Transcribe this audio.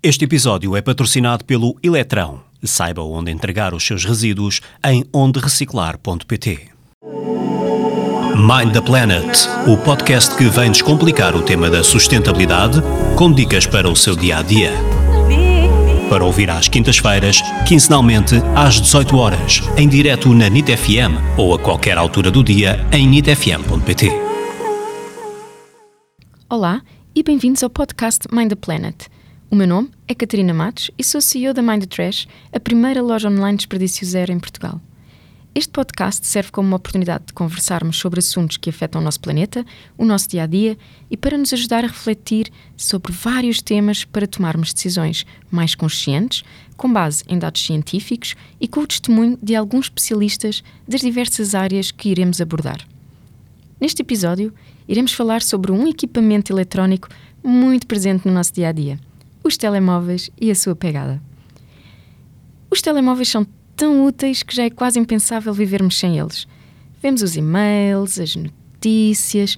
Este episódio é patrocinado pelo Eletrão. Saiba onde entregar os seus resíduos em ondereciclar.pt. Mind the Planet, o podcast que vem descomplicar o tema da sustentabilidade com dicas para o seu dia a dia. Para ouvir às quintas-feiras, quinzenalmente às 18 horas, em direto na NIT FM ou a qualquer altura do dia em nitfm.pt. Olá e bem-vindos ao podcast Mind the Planet. O meu nome é Catarina Matos e sou CEO da Mind the Trash, a primeira loja online de desperdício zero em Portugal. Este podcast serve como uma oportunidade de conversarmos sobre assuntos que afetam o nosso planeta, o nosso dia a dia e para nos ajudar a refletir sobre vários temas para tomarmos decisões mais conscientes, com base em dados científicos e com o testemunho de alguns especialistas das diversas áreas que iremos abordar. Neste episódio, iremos falar sobre um equipamento eletrónico muito presente no nosso dia a dia os telemóveis e a sua pegada. Os telemóveis são tão úteis que já é quase impensável vivermos sem eles. Vemos os e-mails, as notícias,